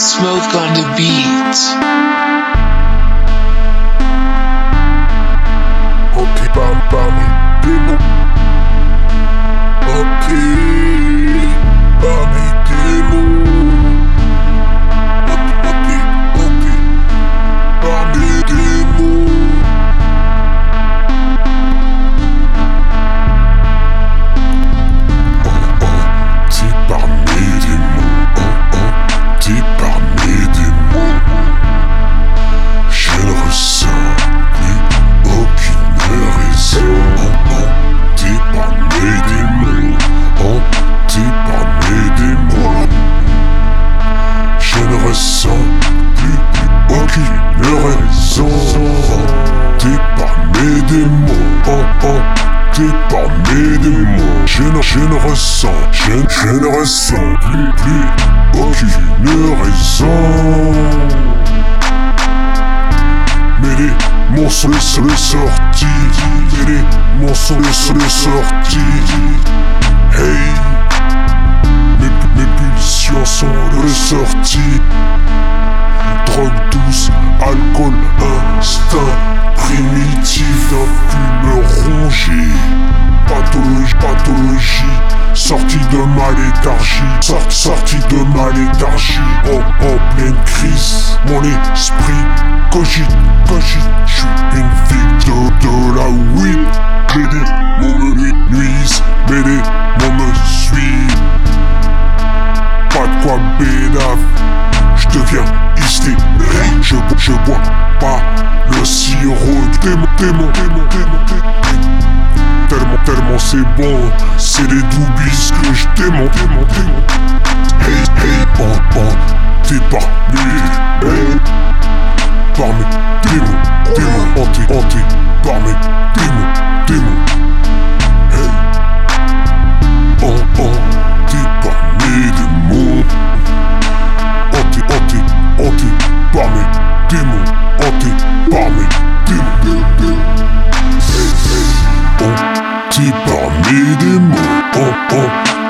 Smoke on the beat. Raison. Oh, t'es parmi des mots. Oh, oh, t'es parmi des mots. Je ne, je ne ressens, je, je ne ressens plus, plus aucune raison. Mais les sont les sortis Et les sortis Hey Mes, mes pulsions sont ressorties alcool, instinct primitif d'un fume rongé. Pathologie, pathologie Sortie de ma léthargie Sort, Sortie de ma léthargie En, en pleine crise Mon esprit cogite, cogite. J'suis une victime de la weed Je, bois pas le sirop démon, démon, démon, démon Tellement, tellement c'est bon C'est des doobies que je démonte, démonte, démonte Hey, hey, oh, oh T'es parmi hey. Parmi démons, démons Hanté, hanté Parmi parmi mes mots, oh oh,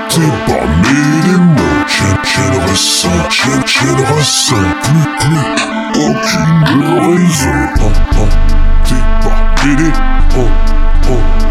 t'es parmi mes mots. Je, je ne ressens, je, je ne ressens plus, plus aucune raison. Oh oh, t'es mes des, oh oh.